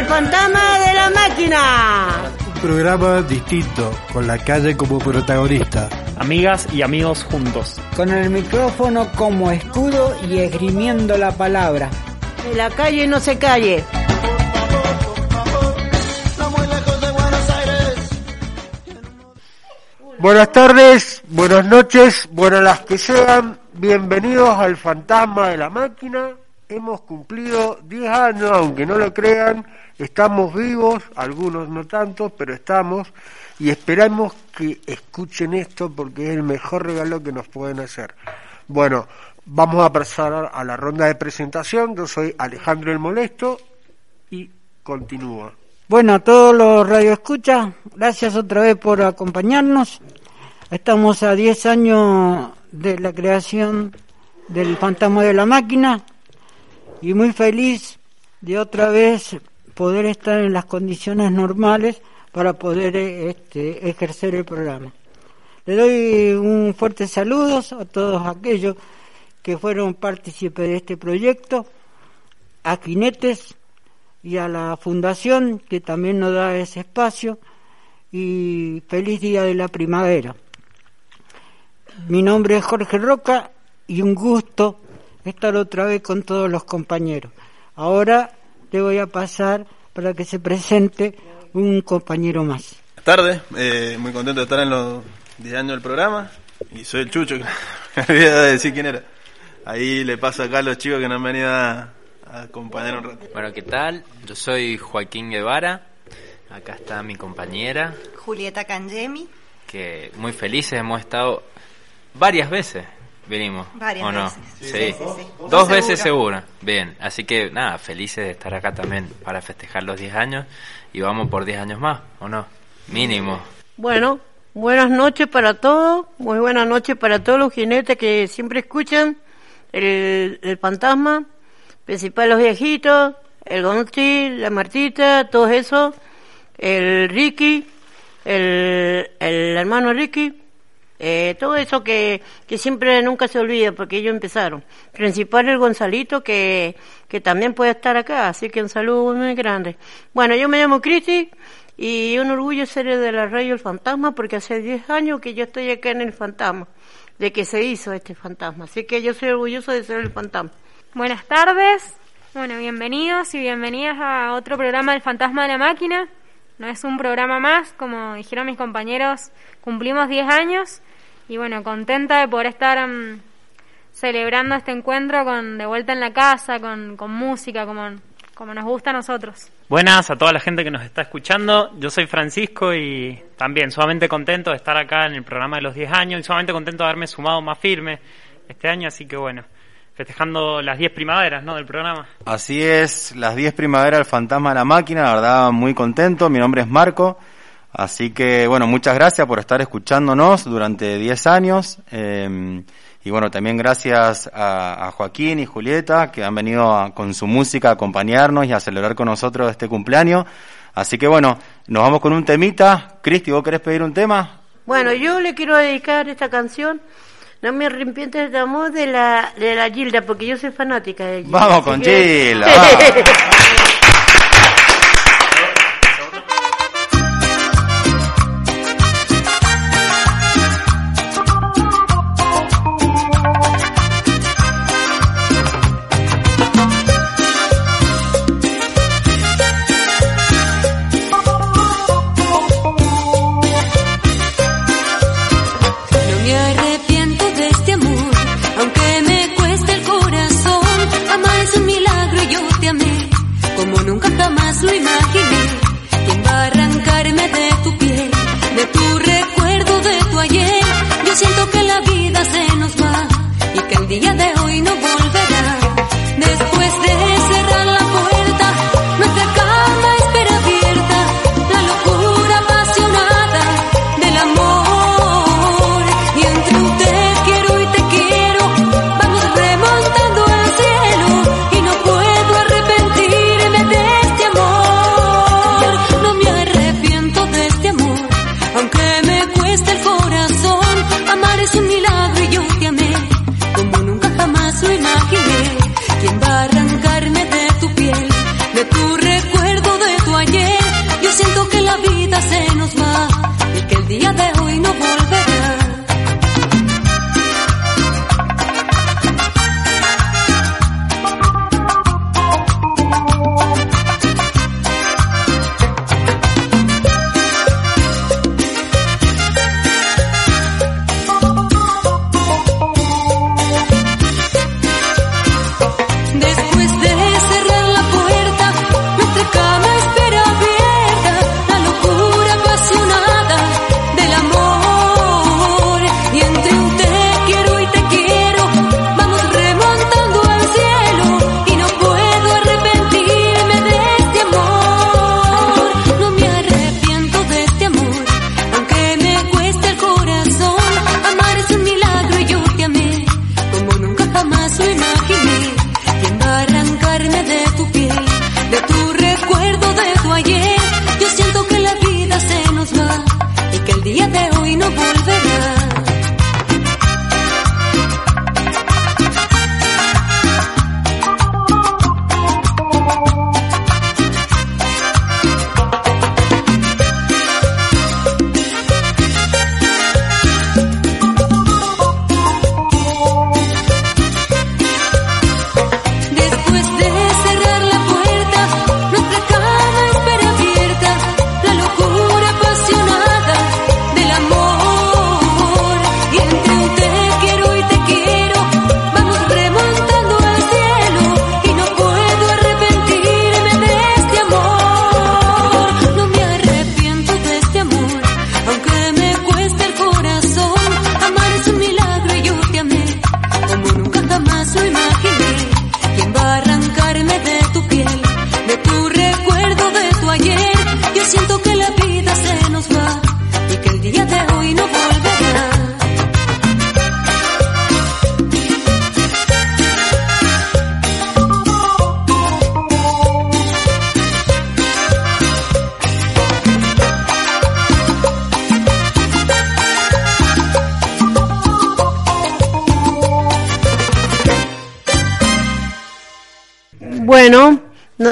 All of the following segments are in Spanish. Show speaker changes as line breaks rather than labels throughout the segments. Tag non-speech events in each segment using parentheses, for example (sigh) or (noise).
El fantasma de la máquina.
Un programa distinto, con la calle como protagonista.
Amigas y amigos juntos.
Con el micrófono como escudo y esgrimiendo la palabra.
En la calle no se calle.
Buenas tardes, buenas noches, buenas las que sean. Bienvenidos al Fantasma de la Máquina. Hemos cumplido 10 años, aunque no lo crean. Estamos vivos, algunos no tanto, pero estamos. Y esperamos que escuchen esto porque es el mejor regalo que nos pueden hacer. Bueno, vamos a pasar a la ronda de presentación. Yo soy Alejandro el Molesto y continúa.
Bueno, a todos los radioescuchas, gracias otra vez por acompañarnos. Estamos a 10 años de la creación del Fantasma de la Máquina y muy feliz de otra vez poder estar en las condiciones normales para poder este, ejercer el programa. Le doy un fuerte saludo a todos aquellos que fueron partícipes de este proyecto, a Quinetes y a la Fundación que también nos da ese espacio y feliz día de la primavera. Mi nombre es Jorge Roca y un gusto estar otra vez con todos los compañeros. Ahora le voy a pasar para que se presente un compañero más.
Buenas tardes, eh, muy contento de estar en los 10 años del programa y soy el Chucho, (laughs) me olvidé de decir quién era. Ahí le paso acá a los chicos que nos han venido a, a acompañar un rato.
Bueno, ¿qué tal? Yo soy Joaquín Guevara, acá está mi compañera,
Julieta Cangemi.
que muy felices hemos estado varias veces. Venimos,
Varias
¿o no?
veces.
Sí,
Sí, sí, sí.
dos
Seguro.
veces seguro. Bien, así que nada, felices de estar acá también para festejar los 10 años y vamos por 10 años más, ¿o no? Mínimo.
Bueno, buenas noches para todos. Muy buenas noches para todos los jinetes que siempre escuchan el, el fantasma, principal los viejitos, el Gonzi, la Martita, todos esos, el Ricky, el, el hermano Ricky, eh, todo eso que, que siempre nunca se olvida porque ellos empezaron. Principal el Gonzalito que, que también puede estar acá, así que un saludo muy grande. Bueno, yo me llamo Cristi y un orgullo ser de la radio El Fantasma porque hace 10 años que yo estoy acá en El Fantasma, de que se hizo este fantasma. Así que yo soy orgulloso de ser el fantasma.
Buenas tardes, bueno, bienvenidos y bienvenidas a otro programa del Fantasma de la Máquina. No es un programa más, como dijeron mis compañeros, cumplimos 10 años y bueno, contenta de poder estar mm, celebrando este encuentro con de vuelta en la casa, con, con música, como, como nos gusta a nosotros.
Buenas a toda la gente que nos está escuchando. Yo soy Francisco y también sumamente contento de estar acá en el programa de los 10 años y sumamente contento de haberme sumado más firme este año. Así que bueno, festejando las 10 primaveras ¿no? del programa.
Así es, las 10 primaveras del Fantasma de la Máquina, la verdad muy contento, mi nombre es Marco, así que bueno, muchas gracias por estar escuchándonos durante 10 años eh, y bueno, también gracias a, a Joaquín y Julieta que han venido a- con su música a acompañarnos y a celebrar con nosotros este cumpleaños, así que bueno, nos vamos con un temita, Cristi, ¿vos querés pedir un tema?
Bueno, yo le quiero dedicar esta canción, No me arrepientes de amor, de la, de la Gilda, porque yo soy fanática de Gilda.
Vamos con
que-
Gilda, (laughs)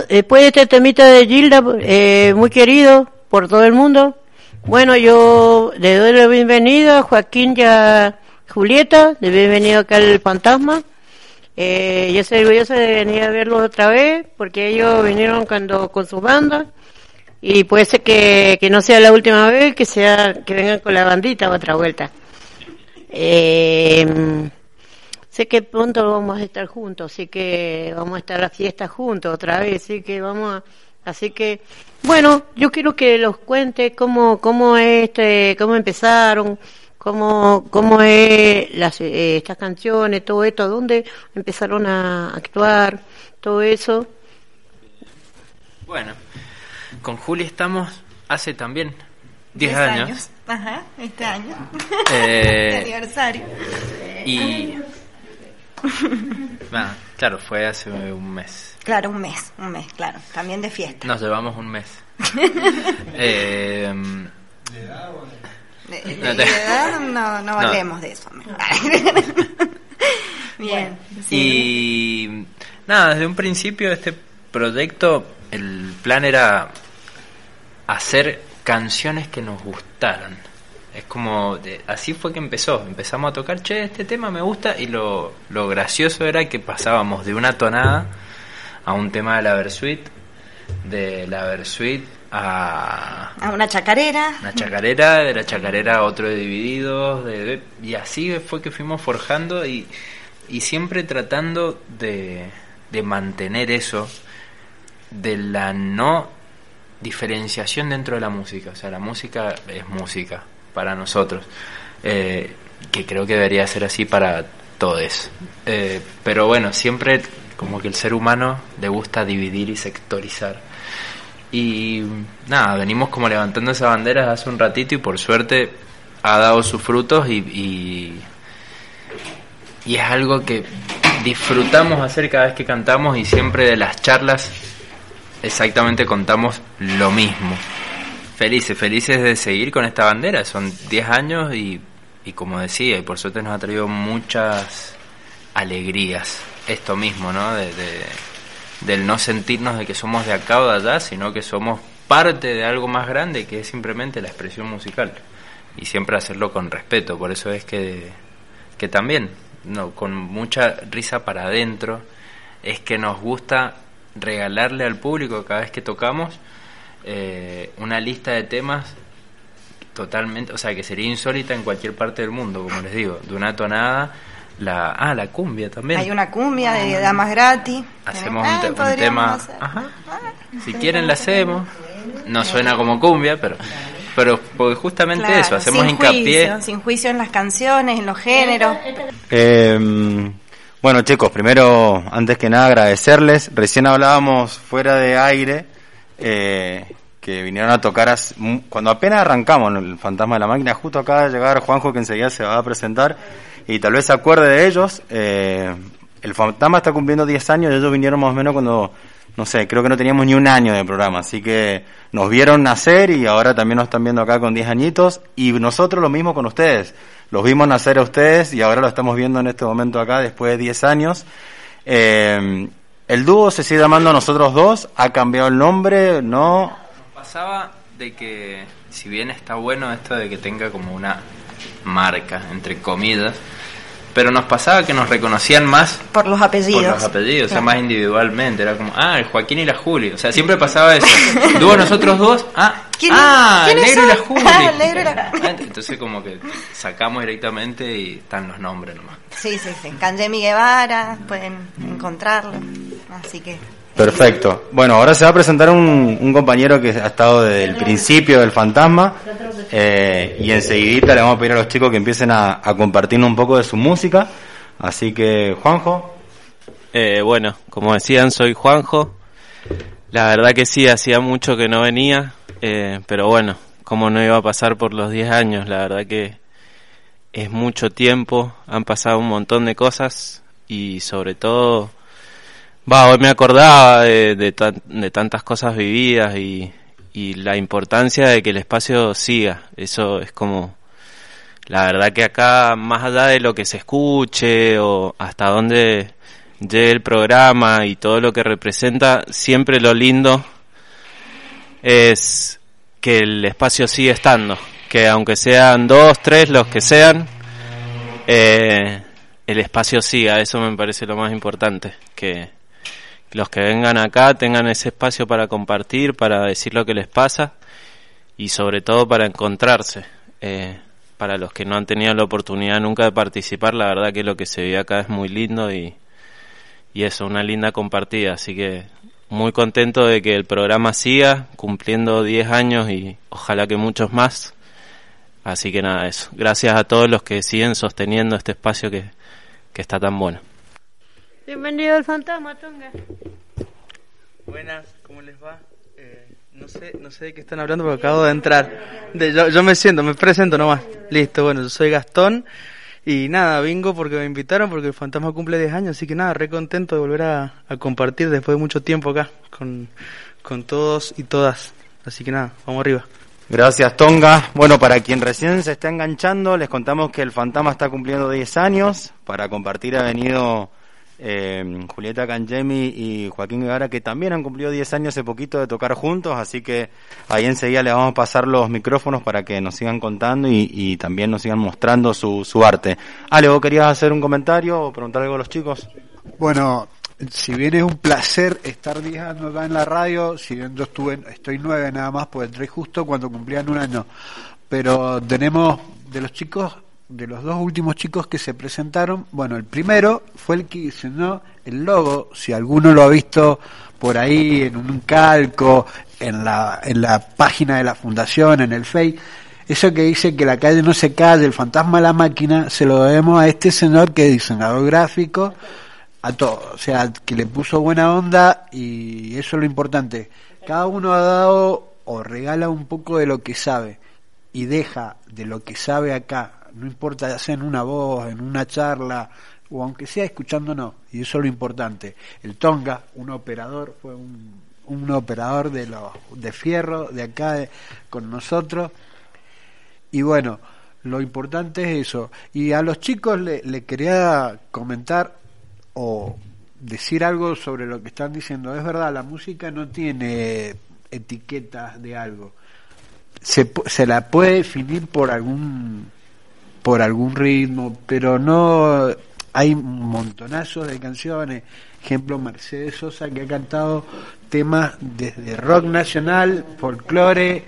después de este temita de Gilda, eh, muy querido por todo el mundo, bueno, yo le doy la bienvenida a Joaquín y a Julieta, de bienvenido acá al Fantasma. Eh, yo estoy orgullosa de venir a verlos otra vez, porque ellos vinieron cuando con su banda, y puede ser que, que no sea la última vez, que sea que vengan con la bandita otra vuelta. Eh, sé que pronto vamos a estar juntos, así que vamos a estar a la fiesta juntos otra vez, así que vamos a, así que, bueno, yo quiero que los cuente cómo, cómo es este, cómo empezaron, cómo, cómo es las, eh, estas canciones, todo esto, dónde empezaron a actuar, todo eso.
Bueno, con Juli estamos hace también 10 años.
Ajá, este año.
Eh, (laughs)
aniversario.
Y. (laughs) Ah, claro, fue hace un mes.
Claro, un mes, un mes, claro. También de fiesta.
Nos llevamos un mes. (laughs) Eh,
De, de-
No te-
de edad no, no
No.
hablemos de eso. (laughs) Bien. sí.
Y nada, desde un principio de este proyecto el plan era hacer canciones que nos gustaran. Es como, de- así fue que empezó. Empezamos a tocar, che, este tema me gusta y lo, lo gracioso era que pasábamos de una tonada a un tema de la Versuit, de la Versuit a
A una chacarera.
una chacarera, de la chacarera a otro de divididos, de, y así fue que fuimos forjando y, y siempre tratando de, de mantener eso, de la no diferenciación dentro de la música. O sea, la música es música para nosotros, eh, que creo que debería ser así para todos. Eh, pero bueno, siempre como que el ser humano le gusta dividir y sectorizar. Y nada, venimos como levantando esa bandera hace un ratito y por suerte ha dado sus frutos y, y, y es algo que disfrutamos hacer cada vez que cantamos y siempre de las charlas exactamente contamos lo mismo. Felices, felices de seguir con esta bandera. Son 10 años y, y como decía, y por suerte nos ha traído muchas alegrías. Esto mismo, ¿no? De, de- del no sentirnos de que somos de acá o de allá, sino que somos parte de algo más grande que es simplemente la expresión musical. Y siempre hacerlo con respeto. Por eso es que, que también, no, con mucha risa para adentro, es que nos gusta regalarle al público cada vez que tocamos eh, una lista de temas totalmente, o sea, que sería insólita en cualquier parte del mundo, como les digo, de una tonada, la, ah, la cumbia también.
Hay una cumbia de damas gratis.
Hacemos
Ah,
un, te- un
podríamos
tema,
hacer.
ajá, si quieren la hacemos, no suena como cumbia, pero, pero porque justamente
Claro,
eso, hacemos
sin
hincapié.
Juicio, sin juicio en las canciones, en los géneros.
Eh, bueno, chicos, primero, antes que nada, agradecerles. Recién hablábamos fuera de aire eh, que vinieron a tocar cuando apenas arrancamos el Fantasma de la Máquina. Justo acaba de llegar Juanjo, que enseguida se va a presentar y tal vez se acuerde de ellos. Eh, el Fantasma está cumpliendo 10 años ellos vinieron más o menos cuando, no sé, creo que no teníamos ni un año de programa. Así que nos vieron nacer y ahora también nos están viendo acá con 10 añitos. Y nosotros lo mismo con ustedes. Los vimos nacer a ustedes y ahora lo estamos viendo en este momento acá después de 10 años. Eh, el dúo se sigue llamando Nosotros Dos. ¿Ha cambiado el nombre? No.
Pasaba de que, si bien está bueno esto de que tenga como una marca, entre comillas, pero nos pasaba que nos reconocían más
Por los apellidos.
por los apellidos, o sea, más individualmente. Era como, ah, el Joaquín y la Juli. O sea, siempre pasaba eso. (laughs) Dúo nosotros dos, ah,
¿Quién-
ah, el
quiénes
negro y la? Juli. (laughs)
Ah, el negro y la- (laughs)
Ah, Entonces, como que sacamos directamente y están los nombres nomás.
Sí, sí, sí. Kanjemi Guevara, pueden encontrarlo. Así que.
Perfecto. Bueno, ahora se va a presentar un, un compañero que ha estado desde el principio del fantasma eh, y enseguidita le vamos a pedir a los chicos que empiecen a, a compartirnos un poco de su música. Así que, Juanjo.
Eh, bueno, como decían, soy Juanjo. La verdad que sí, hacía mucho que no venía, eh, pero bueno, como no iba a pasar por los 10 años, la verdad que es mucho tiempo, han pasado un montón de cosas y sobre todo, va, hoy me acordaba de, de, de tantas cosas vividas y, y la importancia de que el espacio siga, eso es como, la verdad que acá, más allá de lo que se escuche o hasta dónde llegue el programa y todo lo que representa, siempre lo lindo es que el espacio sigue estando, que aunque sean dos, tres, los que sean, eh, el espacio siga, eso me parece lo más importante, que los que vengan acá tengan ese espacio para compartir, para decir lo que les pasa y sobre todo para encontrarse. Eh, para los que no han tenido la oportunidad nunca de participar, la verdad que lo que se ve acá es muy lindo y, y eso, una linda compartida. Así que muy contento de que el programa siga cumpliendo 10 años y ojalá que muchos más. Así que nada, eso. Gracias a todos los que siguen sosteniendo este espacio que, que está tan bueno.
Bienvenido al fantasma, Tonga.
Buenas, ¿cómo les va? Eh, no sé, no sé de qué están hablando porque acabo de entrar. De, yo, yo me siento, me presento nomás. Listo, bueno, yo soy Gastón y nada, vengo porque me invitaron porque el fantasma cumple 10 años, así que nada, re contento de volver a, a compartir después de mucho tiempo acá con, con todos y todas. Así que nada, vamos arriba.
Gracias, Tonga. Bueno, para quien recién se está enganchando, les contamos que el Fantasma está cumpliendo 10 años. Para compartir ha venido eh, Julieta Cangemi y Joaquín Guevara, que también han cumplido 10 años hace poquito de tocar juntos, así que ahí enseguida les vamos a pasar los micrófonos para que nos sigan contando y, y también nos sigan mostrando su, su arte. Ale, ¿vos querías hacer un comentario o preguntar algo a los chicos?
Bueno, si bien es un placer estar 10 años acá en la radio, si bien yo estuve, estoy nueve nada más, pues entré justo cuando cumplían un año, pero tenemos de los chicos, de los dos últimos chicos que se presentaron, bueno, el primero fue el que diseñó el logo, si alguno lo ha visto por ahí en un calco, en la, en la página de la fundación, en el Face, eso que dice que la calle no se cae, el fantasma de la máquina, se lo debemos a este señor que es diseñador gráfico, a todo, o sea, que le puso buena onda y eso es lo importante. Cada uno ha dado o regala un poco de lo que sabe y deja de lo que sabe acá, no importa ya sea en una voz, en una charla o aunque sea escuchándonos, y eso es lo importante. El Tonga, un operador, fue un, un operador de los de fierro de acá con nosotros y bueno, lo importante es eso. Y a los chicos le, le quería comentar o decir algo sobre lo que están diciendo. Es verdad, la música no tiene etiquetas de algo. Se, se la puede definir por algún por algún ritmo, pero no hay montonazos de canciones. Ejemplo, Mercedes Sosa que ha cantado temas desde rock nacional, folclore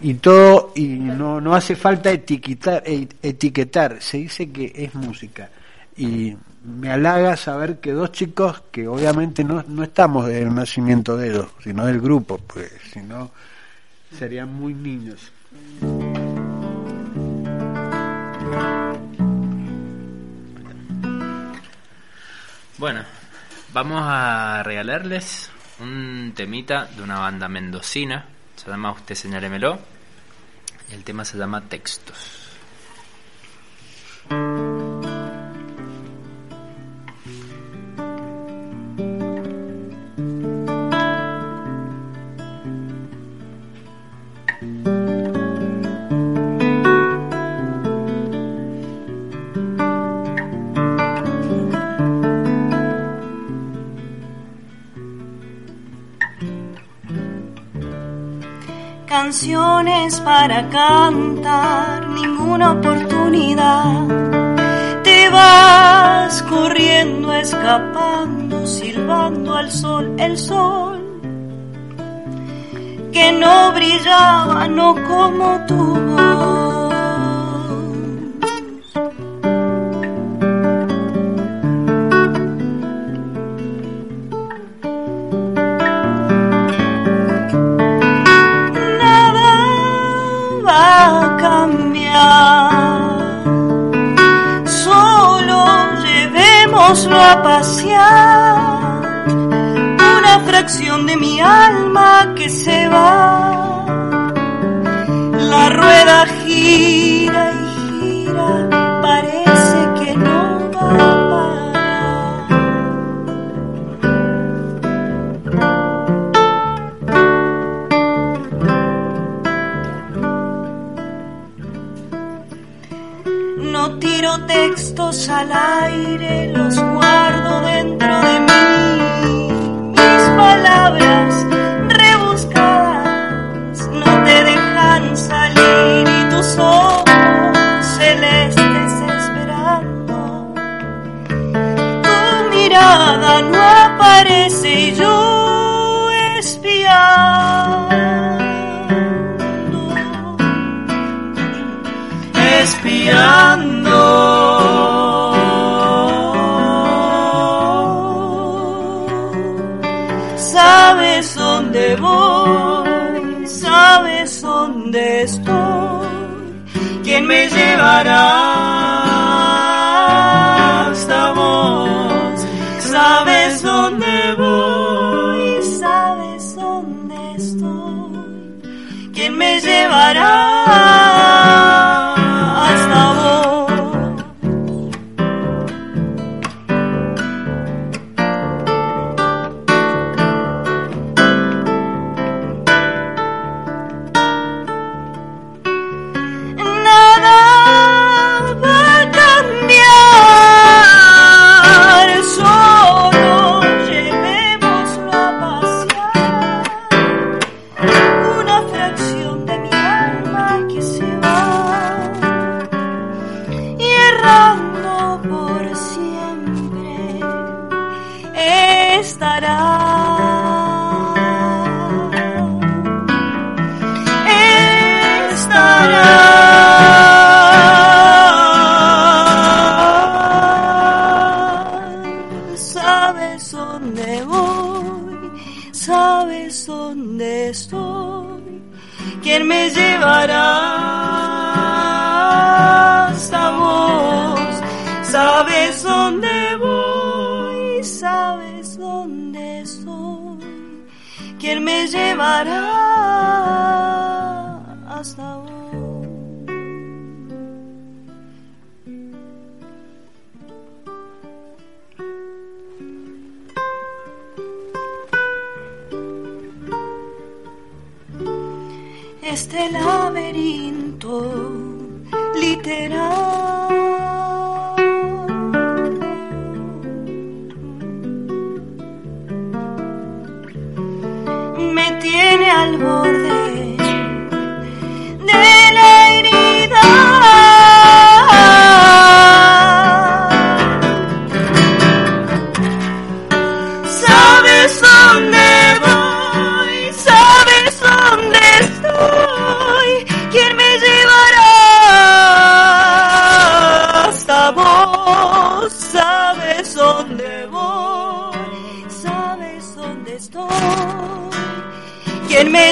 y todo, y no, no hace falta etiquetar, e- etiquetar, se dice que es música. Y me halaga saber que dos chicos que obviamente no, no estamos del nacimiento de ellos, sino del grupo, pues si no serían muy niños.
Bueno, vamos a regalarles un temita de una banda mendocina. Se llama Usted Señálemelo. Y el tema se llama Textos.
Canciones para cantar, ninguna oportunidad. Te vas corriendo, escapando, silbando al sol, el sol que no brillaba, no como tu Una fracción de mi alma que se va. La rueda gira y gira, parece que no va a parar. No tiro textos al aire, los guardo quise yo espiando, espiando. Sabes dónde voy, sabes dónde estoy, quién me llevará.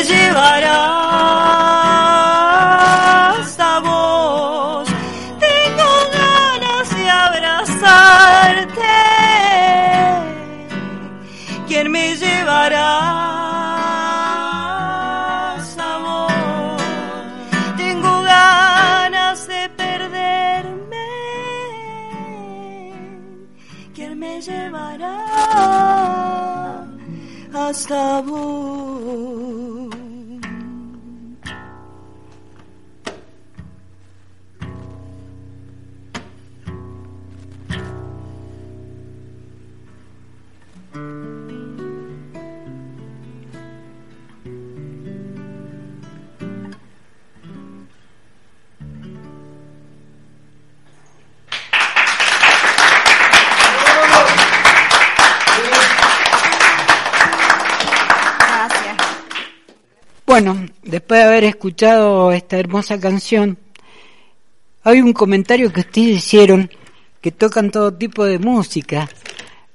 Quién me
después de haber escuchado esta hermosa canción, hay un comentario que ustedes hicieron que tocan todo tipo de música,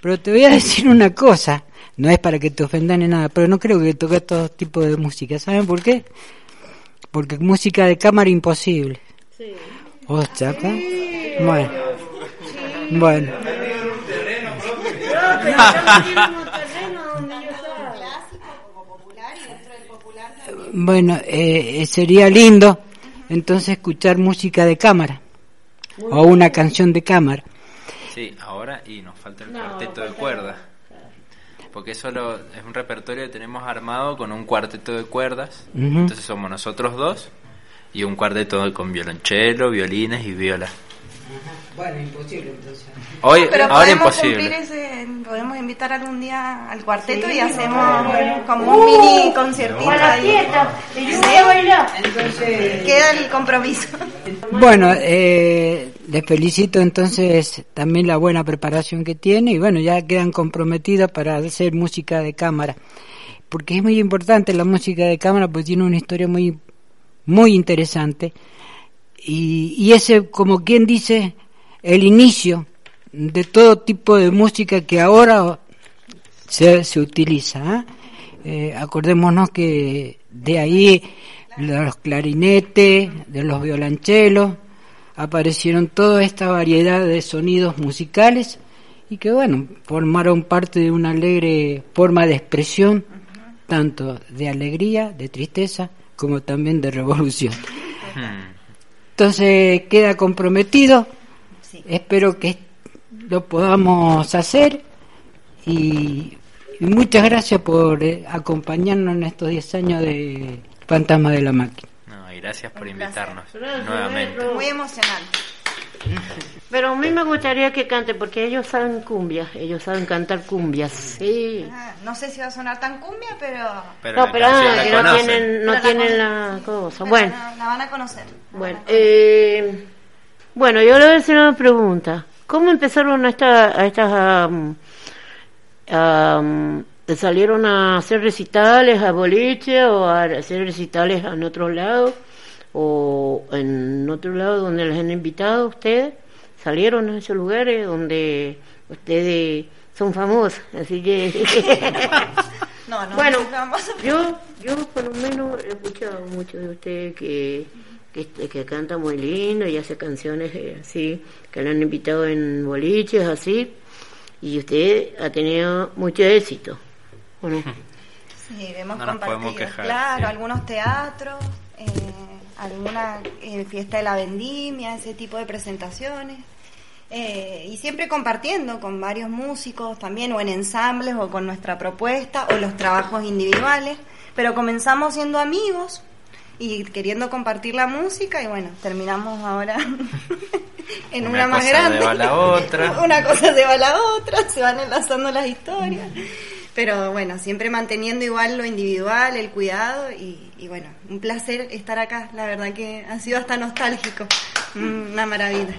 pero te voy a decir una cosa, no es para que te ofendan ni nada, pero no creo que toque todo tipo de música, ¿saben por qué? Porque música de cámara imposible. Oh, chapa. Bueno. Bueno. Bueno, eh, sería lindo entonces escuchar música de cámara o una canción de cámara.
Sí, ahora y nos falta el cuarteto de cuerdas. Porque eso lo- es un repertorio que tenemos armado con un cuarteto de cuerdas. Entonces somos nosotros dos y un cuarteto con violonchelo, violines y viola.
Bueno, imposible entonces.
Hoy,
Pero
ahora
podemos cumplir
imposible.
ese, podemos invitar algún día al cuarteto
Sí,
y hacemos
bueno.
como un
Uh,
mini conciertito.
Entonces,
Queda el compromiso. (laughs)
Bueno, eh, les felicito entonces también la buena preparación que tiene y bueno, ya quedan comprometidos para hacer música de cámara. Porque es muy importante la música de cámara porque tiene una historia muy, muy interesante. Y, y ese, como quien dice, el inicio de todo tipo de música que ahora se, se utiliza. ¿ah? Eh, acordémonos que de ahí los clarinetes, de los violonchelos, aparecieron toda esta variedad de sonidos musicales y que bueno, formaron parte de una alegre forma de expresión, tanto de alegría, de tristeza, como también de revolución. Entonces queda comprometido, espero que lo podamos hacer y, y muchas gracias por eh, acompañarnos en estos 10 años de Fantasma de la Máquina.
No, y gracias por invitarnos nuevamente.
Muy emocionante.
Pero a mí me gustaría que cante porque ellos saben cumbia, ellos saben cantar cumbias. Sí.
Ah, No sé si va a sonar tan cumbia, pero.
no, pero ah, que no tienen, no
Pero la
tienen la cosa.
pero
Bueno,
La, la van a conocer.
bueno, eh, bueno, yo le voy a hacer una pregunta. ¿Cómo empezaron a, esta, a estas, am, am, salieron a hacer recitales a boliche o a hacer recitales en otro lado o en otro lado donde les han invitado a ustedes? ¿Salieron a esos lugares donde ustedes son famosos? Así que... (laughs) (laughs)
No, no,
bueno,
no
yo, yo por lo menos he escuchado mucho de usted que, que, que canta muy lindo y hace canciones eh, así, que le han invitado en boliches, así, y usted ha tenido mucho éxito. ¿o no?
Sí, hemos
No
compartido,
quejar,
claro,
sí.
algunos teatros, eh, alguna eh, fiesta de la vendimia, ese tipo de presentaciones. Eh, y siempre compartiendo con varios músicos también, o en ensambles, o con nuestra propuesta, o los trabajos individuales. Pero comenzamos siendo amigos y queriendo compartir la música, y bueno, terminamos ahora (laughs) en una,
Una
más
cosa
grande.
lleva a la otra. (laughs)
una cosa se va a la otra, se van enlazando las historias. Pero bueno, siempre manteniendo igual lo individual, el cuidado y, y bueno, un placer estar acá. La verdad que ha sido hasta nostálgico. Mm, Una maravilla.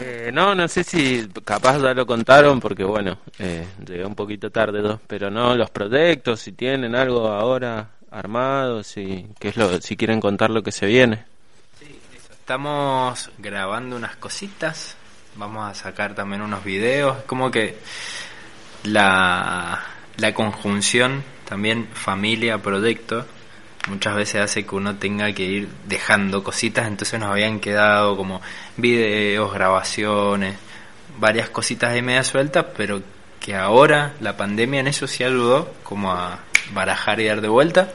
Eh, no, no sé si capaz ya lo contaron porque bueno, eh, llegué un poquito tarde, ¿no? pero no, los proyectos, si tienen algo ahora armado, si, qué es lo, si quieren contar lo que se viene.
Estamos grabando unas cositas, vamos a sacar también unos videos, como que la, la conjunción también familia-proyecto muchas veces hace que uno tenga que ir dejando cositas, entonces nos habían quedado como videos, grabaciones, varias cositas de media sueltas, pero que ahora la pandemia en eso sí ayudó como a barajar y dar de vuelta,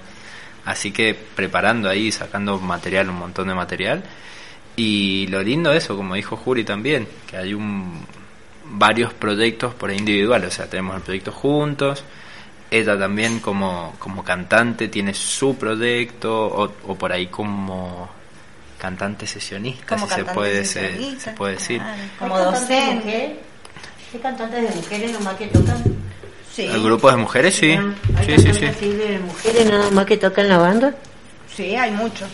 así que preparando ahí, sacando material, un montón de material, y lo lindo de eso, como dijo Juri también, que hay un varios proyectos por ahí individuales, o sea, tenemos el proyecto juntos, ella también como, como cantante tiene su proyecto, o, o por ahí como cantante sesionista,
Como
si se puede, se, puede decir.
Como
¿Hay cantantes de
docente.
mujeres? ¿Hay cantantes de mujeres nomás que tocan?
Sí.
¿El grupo de mujeres? Sí,
¿Hay
sí,
de mujeres nada más que tocan la banda?
Sí, hay muchos.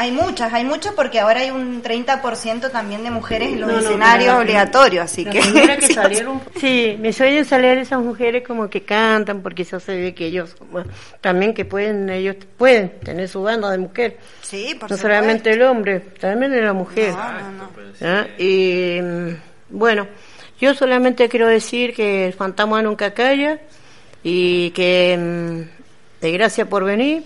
Hay muchas, hay muchas porque ahora hay un 30% también de mujeres en los
No,
escenarios obligatorios, así que... (laughs)
que
sí,
salieron. Sí, me suelen salir esas mujeres como que cantan porque eso se ve que ellos bueno, también que pueden ellos pueden tener su banda de mujer.
Sí, por
no
supuesto.
solamente el hombre, también la mujer.
No.
¿Ah? Y mm, bueno, yo solamente quiero decir que el fantasma nunca calla y que mm, de gracias por venir.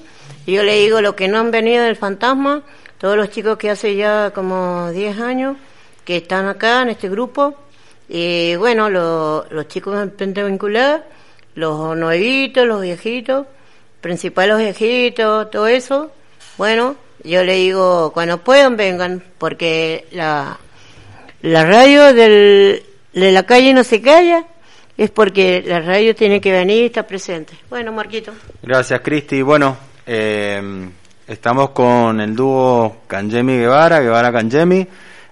Y yo le digo lo que no han venido del fantasma, todos los chicos que hace ya como 10 años que están acá en este grupo. Y bueno, lo- los chicos en Pente Vinculada, los nuevitos, los viejitos, principal los viejitos, todo eso. Bueno, yo le digo, cuando puedan vengan, porque la, la radio de la calle no se calla, es porque la radio tiene que venir y estar presente. Bueno, Marquito.
Gracias, Cristi. Bueno, eh, estamos con el dúo Kanjemi Guevara, Guevara Kanjemi.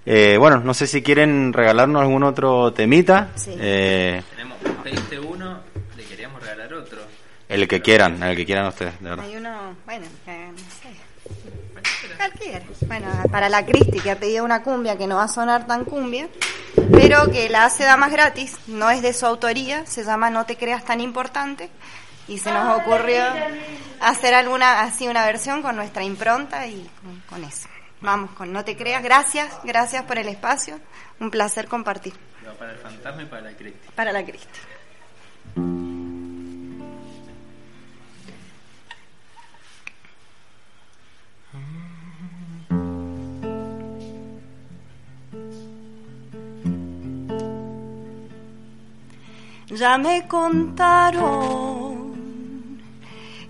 Eh, bueno, no sé si quieren regalarnos algún otro temita.
Sí.
Eh,
Tenemos, pediste uno, le queríamos regalar otro.
el que quieran, el que quieran ustedes, de verdad.
Hay uno, bueno, que no sé. Cualquiera. Bueno, para la Cristi que ha pedido una cumbia que no va a sonar tan cumbia, pero que la hace Damas Gratis, no es de su autoría, se llama No te creas tan importante y se nos ocurrió hacer alguna así una versión con nuestra impronta y con, con eso. Vamos con No te creas. Gracias, gracias por el espacio. Un placer compartir.
Para el fantasma y para la Cristi.
Para la Cristi.
Ya me contaron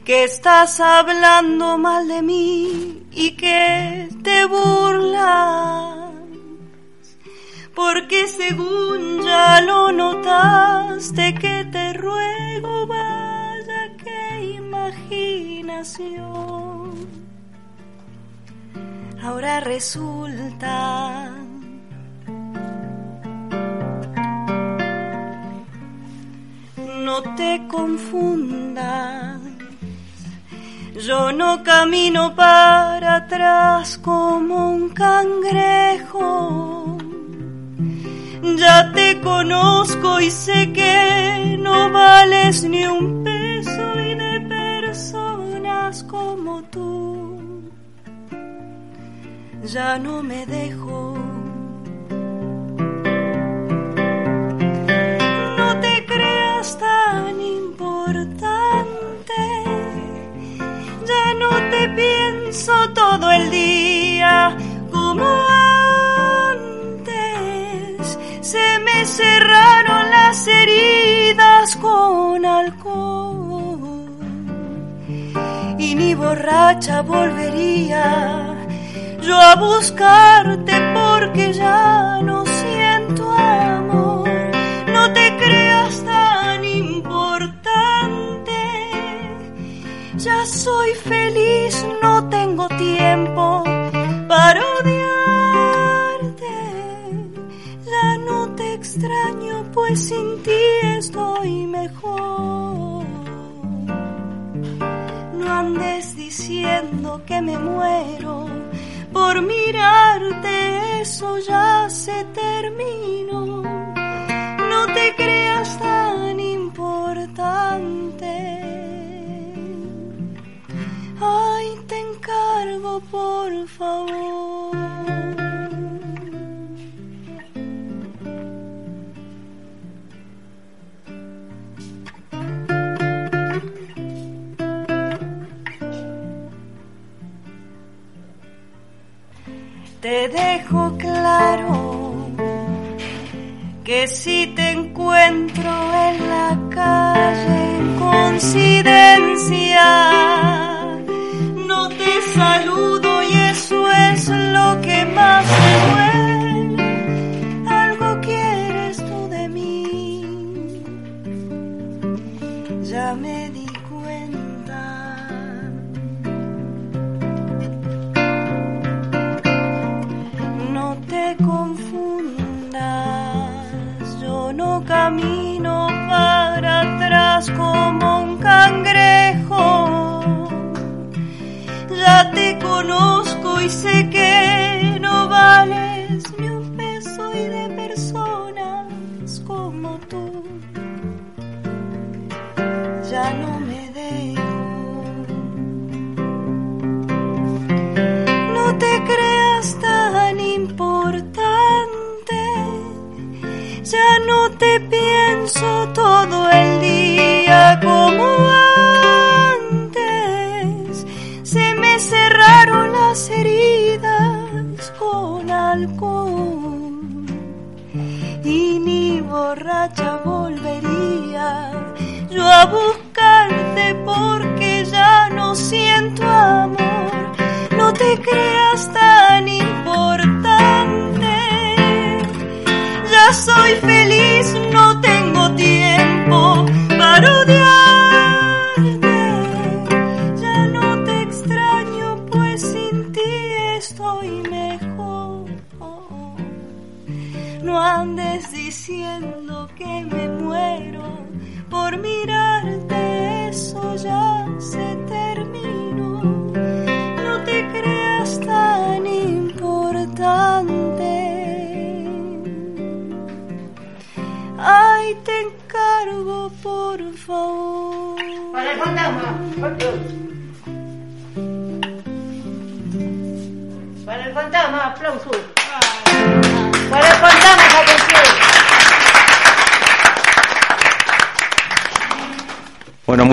que estás hablando mal de mí y que te burlas. Porque según ya lo notaste que te ruego, vaya que imaginación. Ahora resulta no te confundas. Yo no camino para atrás como un cangrejo. Ya te conozco y sé que no vales ni un peso y de personas como tú. Ya no me dejo. No te creas tan importante. Te pienso todo el día como antes. Se me cerraron las heridas con alcohol. Y ni borracha volvería yo a buscarte porque ya no Soy feliz, no tengo tiempo para odiarte. Ya no te extraño, pues sin ti estoy mejor. No andes diciendo que me muero por mirarte, eso ya se terminó. No te creas tan importante. Por favor. Te dejo claro que si te encuentro en la calle en coincidencia, te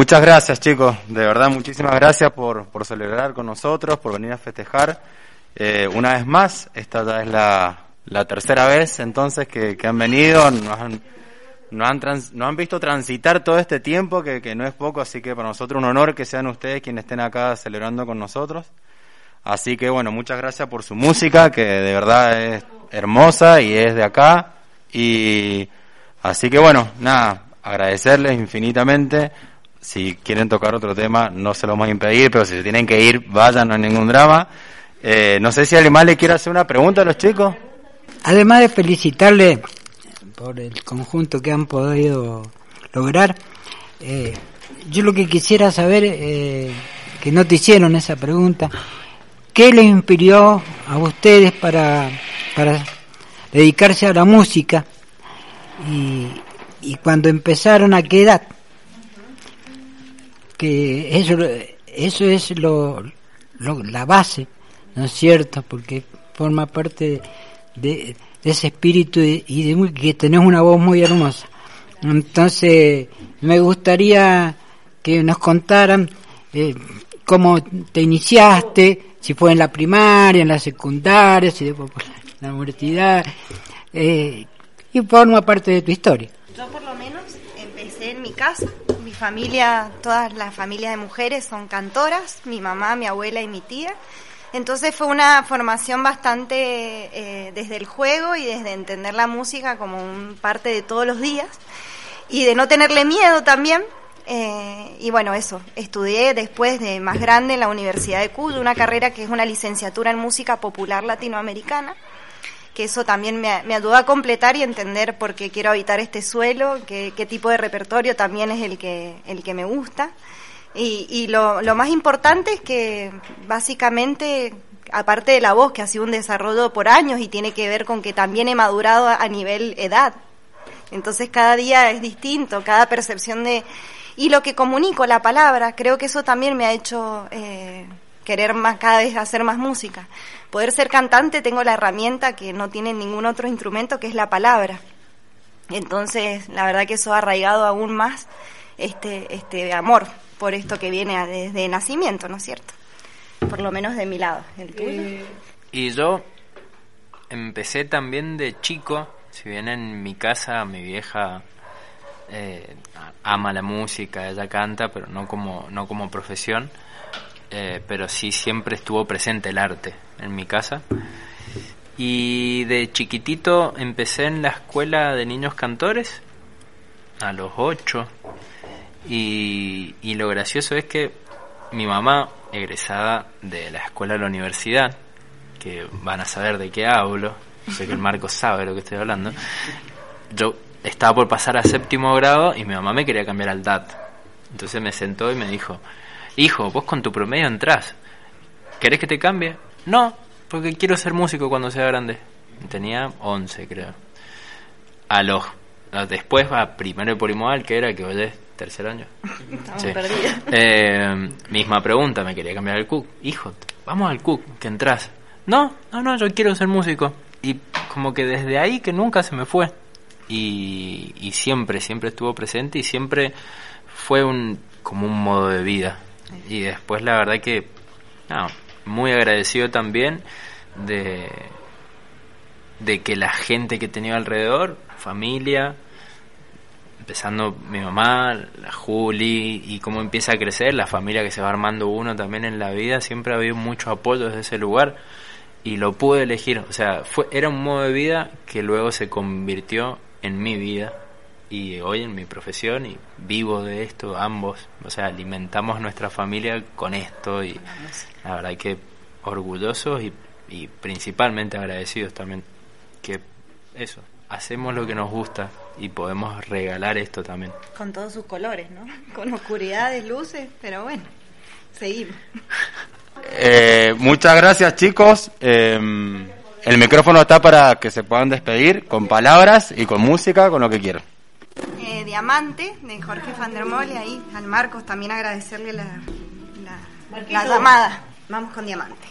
muchas gracias chicos, de verdad muchísimas gracias por, por celebrar con nosotros, por venir a festejar. Eh, una vez más, esta ya es la, la tercera vez entonces que, que han venido, nos han, trans- nos han visto transitar todo este tiempo, que, que no es poco, así que para nosotros un honor que sean ustedes quienes estén acá celebrando con nosotros. Así que bueno, muchas gracias por su música, que de verdad es hermosa y es de acá. Y así que bueno, nada, agradecerles infinitamente. Si quieren tocar otro tema, no se lo vamos a impedir, pero si se tienen que ir, vayan, no hay ningún drama. Eh, no sé si alguien más le quiere hacer una pregunta a los chicos.
Además de felicitarle por el conjunto que han podido lograr, eh, yo lo que quisiera saber, eh, que no te hicieron esa pregunta, ¿qué les inspiró a ustedes para, para dedicarse a la música? Y, y cuando empezaron, ¿a qué edad? Que eso, eso es lo, lo- la base, ¿no es cierto? Porque forma parte de, ese espíritu y y de que tenés una voz muy hermosa. Entonces, me gustaría que nos contaran eh, cómo te iniciaste, si fue en la primaria, en la secundaria, si después por la universidad, eh, y forma parte de tu historia.
Yo por lo menos en mi casa. Mi familia, todas las familias de mujeres son cantoras, mi mamá, mi abuela y mi tía. Entonces fue una formación bastante eh, desde el juego y desde entender la música como un parte de todos los días y de no tenerle miedo también. Eh, y bueno, eso, estudié después de más grande en la Universidad de Cuyo, una carrera que es una licenciatura en música popular latinoamericana que eso también me, me ayudó a completar y entender por qué quiero habitar este suelo, qué, qué tipo de repertorio también es el que, el que me gusta. Y, y lo, lo más importante es que básicamente, aparte de la voz, que ha sido un desarrollo por años y tiene que ver con que también he madurado a, nivel edad. Entonces cada día es distinto, cada percepción de... Y lo que comunico, la palabra, creo que eso también me ha hecho eh, querer más, cada vez hacer más música. Poder ser cantante tengo la herramienta que no tiene ningún otro instrumento, que es la palabra. Entonces, la verdad que eso ha arraigado aún más este, este amor por esto que viene desde nacimiento, ¿no es cierto? Por lo menos de mi lado. ¿El tuyo?
Y yo empecé también de chico, si bien en mi casa mi vieja eh, ama la música, ella canta, pero no como, no como profesión, eh, pero sí siempre estuvo presente el arte en mi casa. Y de chiquitito empecé en la escuela de niños cantores, a los ocho, y, y lo gracioso es que mi mamá, egresada de la escuela de la universidad, que van a saber de qué hablo, sé que el Marco sabe de lo que estoy hablando, yo estaba por pasar a séptimo grado y mi mamá me quería cambiar al DAT. Entonces me sentó y me dijo, hijo, vos con tu promedio entrás, ¿querés que te cambie? No, porque quiero ser músico cuando sea grande. Tenía 11 creo. A los, a- después va primero de polimodal, que era que oye, tercer año.
Estamos
Sí. Eh, misma pregunta, me quería cambiar al CUC. Hijo, vamos al CUC, que entras. No, no, no, yo quiero ser músico. Y como que desde ahí que nunca se me fue. Y, y siempre, siempre estuvo presente y siempre fue un como un modo de vida. Y después la verdad que, muy agradecido también de, de que la gente que tenido alrededor, familia, empezando mi mamá, la Juli, y cómo empieza a crecer, la familia que se va armando uno también en la vida, siempre ha habido mucho apoyo desde ese lugar y lo pude elegir, o sea, fue era un modo de vida que luego se convirtió en mi vida y hoy en mi profesión y vivo de esto ambos, o sea, alimentamos nuestra familia con esto y la verdad que orgullosos y, y principalmente agradecidos también que eso, hacemos lo que nos gusta y podemos regalar esto también.
Con todos sus colores, ¿no? Con oscuridades, luces, pero bueno, seguimos.
Eh, muchas gracias chicos. Eh, el micrófono está para que se puedan despedir con palabras y con música, con lo que quieran.
Diamante, de Jorge van der Mole, ahí al Marcos también agradecerle la, la, la llamada. Vamos con Diamante.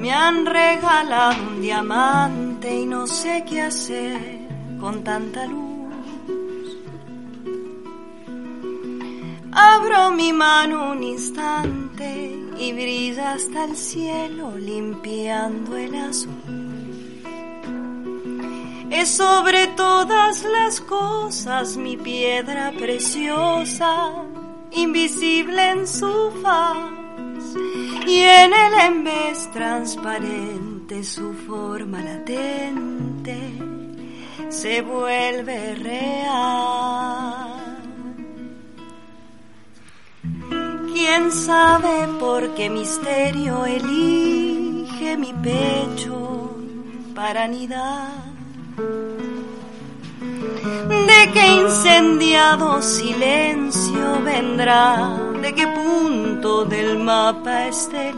Me han regalado un diamante y no sé qué hacer con tanta luz. Abro mi mano un instante y brilla hasta el cielo limpiando el azul. Es sobre todas las cosas mi piedra preciosa, invisible en su faz, y en el vez transparente su forma latente se vuelve real. ¿Quién sabe por qué misterio elige mi pecho para anidar? ¿De qué incendiado silencio vendrá? ¿De qué punto del mapa estelar?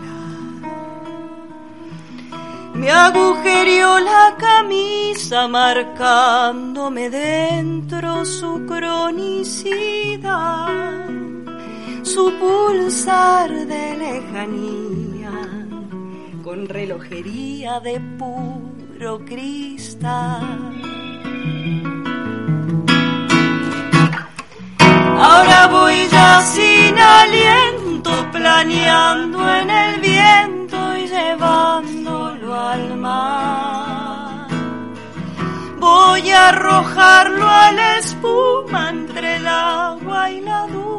Me agujerió la camisa marcándome dentro su cronicidad, su pulsar de lejanía, con relojería de puro cristal. Ahora voy ya sin aliento, planeando en el viento y llevándolo al mar. Voy a arrojarlo a la espuma entre el agua y la duna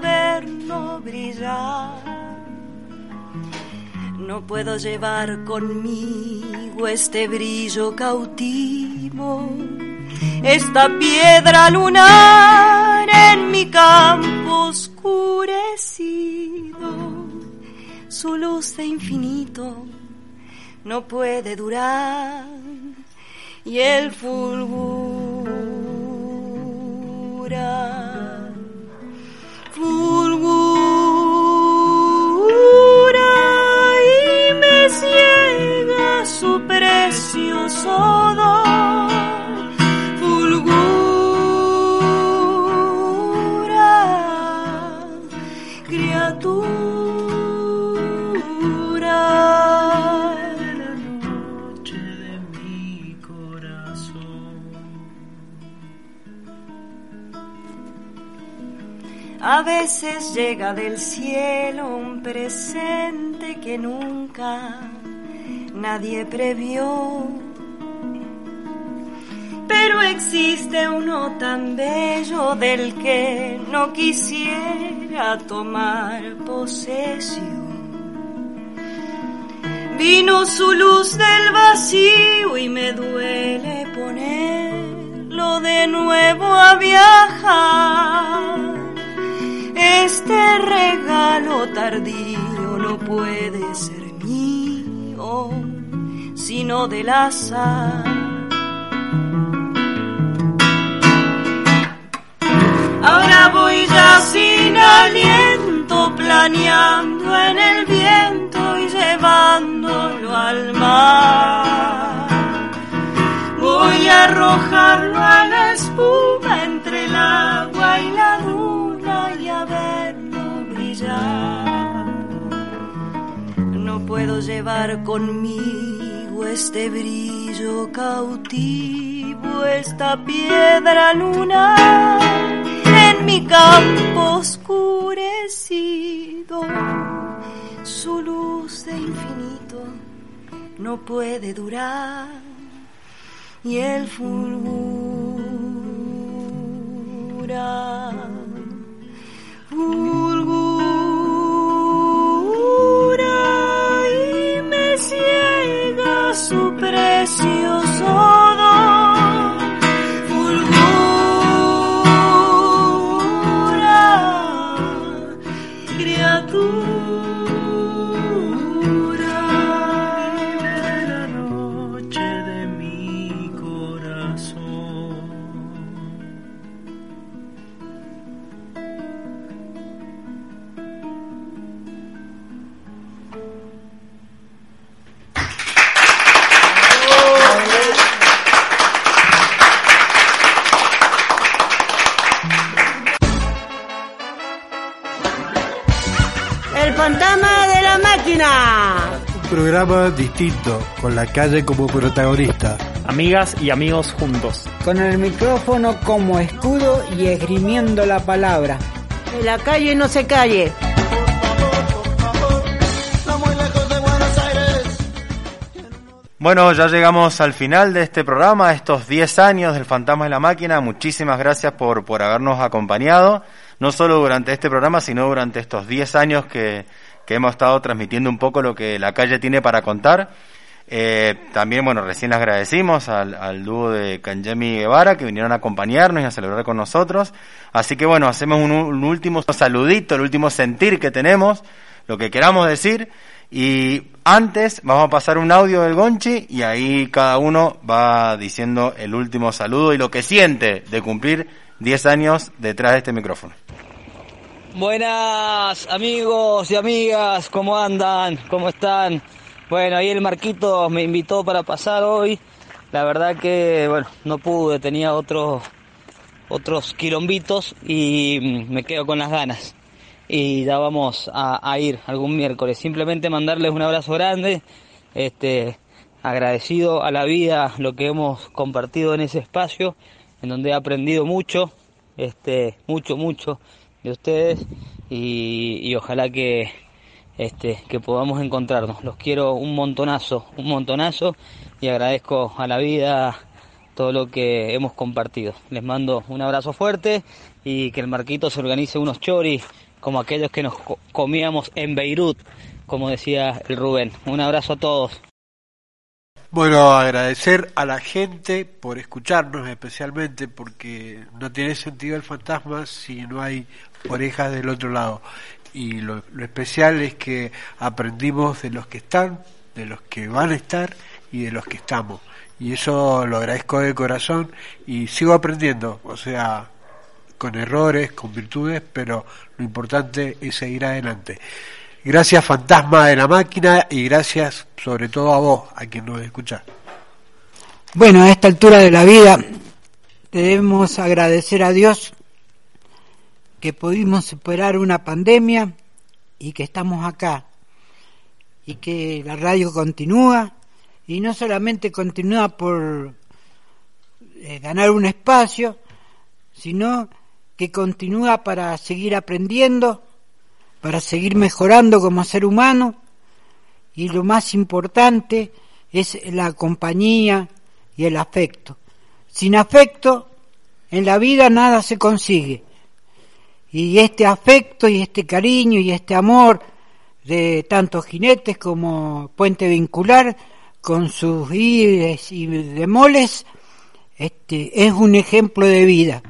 verlo brillar. No puedo llevar conmigo este brillo cautivo esta piedra lunar en mi campo oscurecido. Su luz de infinito no puede durar y el fulgura, fulgura y me ciega su precioso don. Fulgura, A veces llega del cielo un presente que nunca nadie previó. Pero existe uno tan bello del que no quisiera tomar posesión. Vino su luz del vacío y me duele ponerlo de nuevo a viajar. Este regalo tardío no puede ser mío, sino del azar. Ahora voy ya sin aliento, planeando en el viento y llevándolo al mar. Voy a arrojarlo a la espuma entre el agua y la luna verlo brillar. No puedo llevar conmigo este brillo cautivo, esta piedra lunar en mi campo oscurecido. Su luz de infinito no puede durar y el fulgura, fulgura y me ciega su precioso. Fulgura, criatura
distinto, con la calle como protagonista.
Amigas y amigos juntos.
Con el micrófono como escudo y esgrimiendo la palabra.
Que la calle no se calle.
Bueno, ya llegamos al final de este programa, estos 10 años del Fantasma de la Máquina. Muchísimas gracias por, por habernos acompañado, no solo durante este programa, sino durante estos 10 años que, que hemos estado transmitiendo un poco lo que la calle tiene para contar. Eh, también, bueno, recién agradecimos al, al dúo de Kanjemi Guevara que vinieron a acompañarnos y a celebrar con nosotros. Así que, bueno, hacemos un, un último saludito, el último sentir que tenemos, lo que queramos decir. Y antes vamos a pasar un audio del Gonchi y ahí cada uno va diciendo el último saludo y lo que siente de cumplir 10 años detrás de este micrófono.
Buenas amigos y amigas, ¿cómo andan? ¿Cómo están? Bueno, ahí el Marquito me invitó para pasar hoy. La verdad que, bueno, no pude, tenía otros otros quilombitos y me quedo con las ganas. Y ya vamos a, a ir algún miércoles. Simplemente mandarles un abrazo grande, este, agradecido a la vida lo que hemos compartido en ese espacio, en donde he aprendido mucho, este, mucho, mucho de ustedes y, y ojalá que este que podamos encontrarnos. Los quiero un montonazo, un montonazo y agradezco a la vida todo lo que hemos compartido. Les mando un abrazo fuerte y que el Marquito se organice unos choris como aquellos que nos co- comíamos en Beirut, como decía el Rubén. Un abrazo a todos.
Bueno, agradecer a la gente por escucharnos especialmente porque no tiene sentido el fantasma si no hay orejas del otro lado. Y lo, lo especial es que aprendimos de los que están, de los que van a estar y de los que estamos. Y eso lo agradezco de corazón y sigo aprendiendo, o sea, con errores, con virtudes, pero lo importante es seguir adelante. Gracias fantasma de la máquina y gracias sobre todo a vos, a quien nos escucha.
Bueno, a esta altura de la vida debemos agradecer a Dios que pudimos superar una pandemia y que estamos acá y que la radio continúa y no solamente continúa por eh, ganar un espacio, sino que continúa para seguir aprendiendo, para seguir mejorando como ser humano y lo más importante es la compañía y el afecto. Sin afecto en la vida nada se consigue. Y este afecto y este cariño y este amor de tantos jinetes como puente vincular con sus ides y demoles este es un ejemplo de vida.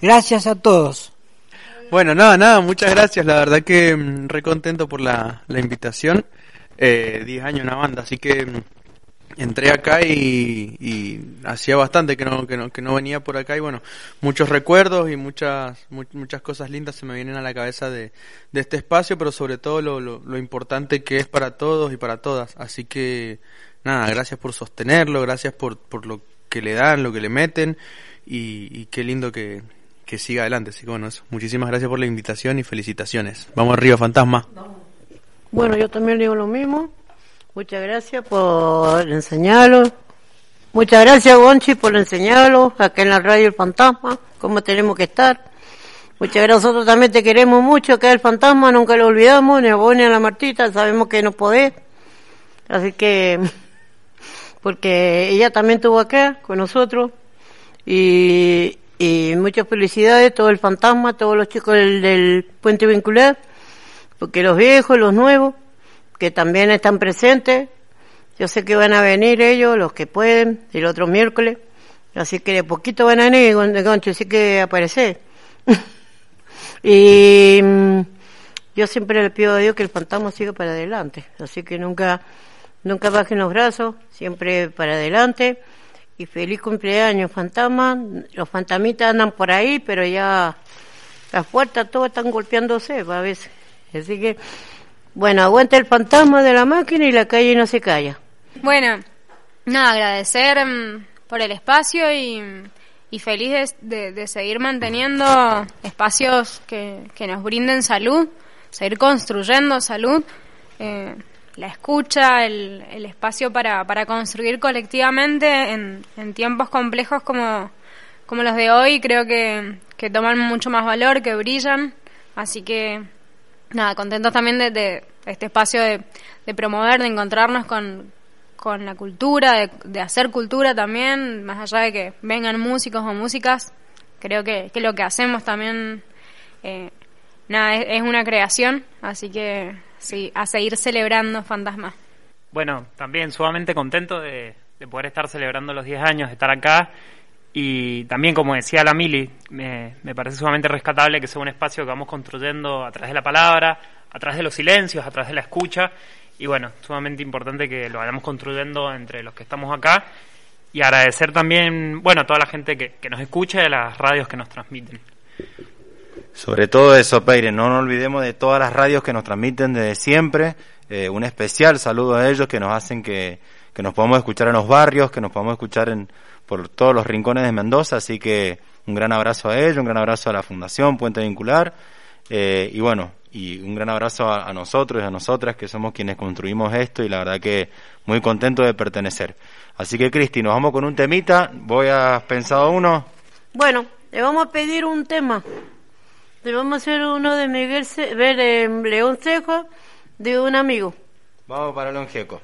Gracias a todos.
Bueno, nada, nada, muchas gracias. La verdad que mm, re contento por la, la invitación. Eh, 10 años en una banda, así que mm, entré acá y, hacía bastante que no, que, no, que no venía por acá y bueno, muchos recuerdos y muchas, mu- muchas cosas lindas se me vienen a la cabeza de, de este espacio, pero sobre todo lo, lo, lo importante que es para todos y para todas. Así que nada, gracias por sostenerlo, gracias por, por lo que le dan, lo que le meten y, y qué lindo que, que siga adelante. Así que bueno, eso. muchísimas gracias por la invitación y felicitaciones. Vamos arriba, fantasma.
Bueno, yo también digo lo mismo. Muchas gracias por enseñarlo. Muchas gracias, Gonchi, por enseñarlo acá en la radio El Fantasma, cómo tenemos que estar. Muchas gracias, nosotros también te queremos mucho acá El Fantasma, nunca lo olvidamos, ni a vos ni a la Martita, sabemos que no podés. Así que, (laughs) porque ella también estuvo acá con nosotros. Y, y muchas felicidades, todo el Fantasma, todos los chicos del, del Puente Vincular porque los viejos, los nuevos, que también están presentes, yo sé que van a venir ellos, los que pueden, el otro miércoles, así que de poquito van a venir, Gon- Goncho, así que aparece. (laughs) y mm, yo siempre le pido a Dios que el fantasma siga para adelante, así que nunca, nunca bajen los brazos, siempre para adelante. Y feliz cumpleaños, fantasma. Los fantasmitas andan por ahí, pero ya las puertas todas están golpeándose a veces. Así que, bueno, aguanta el fantasma de la máquina y la calle no se calla.
Bueno, nada, agradecer mm, por el espacio y, y feliz de, de- seguir manteniendo espacios que, que nos brinden salud, seguir construyendo salud, eh, la escucha, el, el espacio para, para construir colectivamente en, en tiempos complejos como, como los de hoy, creo que, que toman mucho más valor, que brillan, Así que, nada, contentos también de, de este espacio de, promover, de encontrarnos con, con la cultura, de, hacer cultura también, más allá de que vengan músicos o músicas, creo que, que lo que hacemos también, eh, nada, es, es una creación, así que sí, a seguir celebrando Fantasma.
Bueno, también sumamente contento de, de poder estar celebrando los 10 años, de estar acá. Y también, como decía la Mili, me, me parece sumamente rescatable que sea un espacio que vamos construyendo a través de la palabra, a través de los silencios, a través de la escucha. Y bueno, sumamente importante que lo vayamos construyendo entre los que estamos acá. Y agradecer también, bueno, a toda la gente que, nos escucha y a las radios que nos transmiten.
Sobre todo eso, Peire, no nos olvidemos de todas las radios que nos transmiten desde siempre. Eh, un especial saludo a ellos que nos hacen que, que nos podamos escuchar en los barrios, que nos podamos escuchar en, por todos los rincones de Mendoza. Así que un gran abrazo a ellos, un gran abrazo a la Fundación Puente Vincular. Eh, y bueno, y un gran abrazo a, a nosotros y a nosotras que somos quienes construimos esto y la verdad que muy contento de pertenecer. Así que Cristi, nos vamos con un temita. Voy a pensado uno.
Bueno, le vamos a pedir un tema. Le vamos a hacer uno de Miguel Ce- ver, eh, León Cejo de un amigo.
Vamos para León Gieco.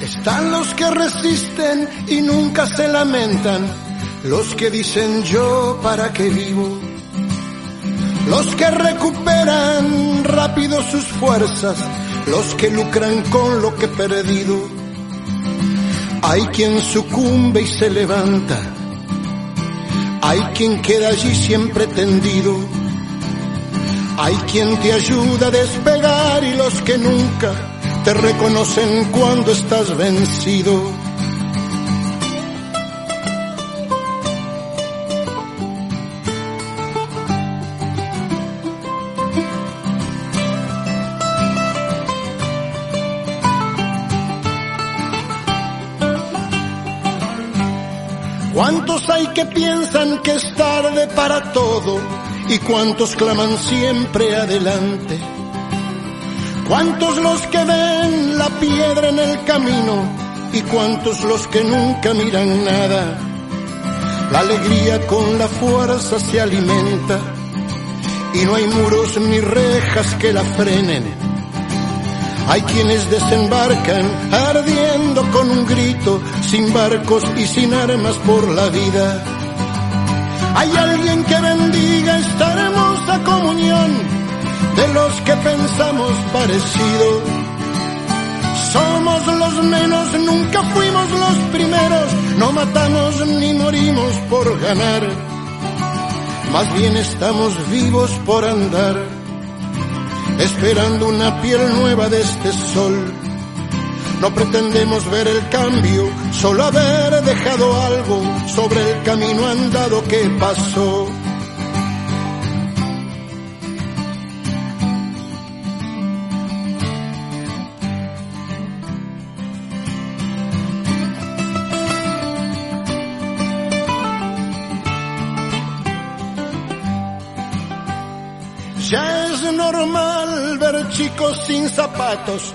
Están los que resisten y nunca se lamentan, los que dicen yo para qué vivo, los que recuperan rápido sus fuerzas, los que lucran con lo que perdido. Hay quien sucumbe y se levanta, hay quien queda allí siempre tendido, hay quien te ayuda a despegar y los que nunca te reconocen cuando estás vencido. Es tarde para todo? ¿Y cuántos claman siempre adelante? ¿Cuántos los que ven la piedra en el camino? ¿Y cuántos los que nunca miran nada? La alegría con la fuerza se alimenta y no hay muros ni rejas que la frenen. Hay quienes desembarcan ardiendo con un grito, sin barcos y sin armas por la vida. Hay alguien que bendiga esta hermosa comunión de los que pensamos parecido. Somos los menos, nunca fuimos los primeros, no matamos ni morimos por ganar. Más bien estamos vivos por andar, esperando una piel nueva de este sol. No pretendemos ver el cambio, solo haber dejado algo sobre el camino andado que pasó. Ya es normal ver chicos sin zapatos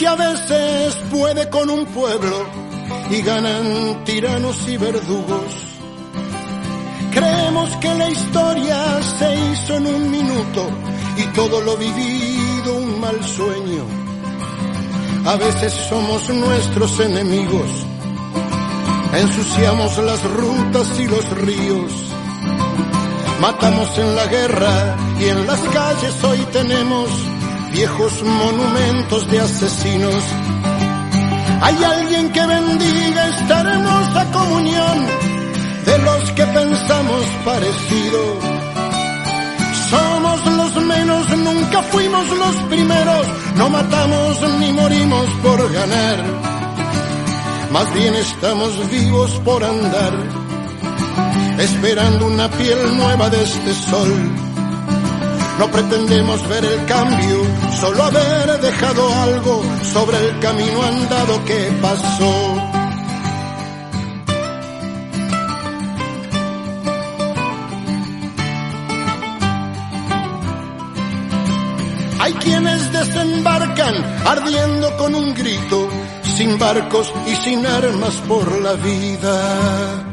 Ignorancia a veces puede con un pueblo y ganan tiranos y verdugos. Creemos que la historia se hizo en un minuto y todo lo vivido un mal sueño. A veces somos nuestros enemigos. ensuciamos las rutas y los ríos. Matamos en la guerra y en las calles hoy tenemos viejos monumentos de asesinos. Hay alguien que bendiga esta hermosa comunión de los que pensamos parecido. Somos los menos, nunca fuimos los primeros, no matamos ni morimos por ganar. Más bien estamos vivos por andar, esperando una piel nueva de este sol. No pretendemos ver el cambio, solo haber dejado algo sobre el camino andado que pasó. Hay quienes desembarcan ardiendo con un grito, sin barcos y sin armas por la vida.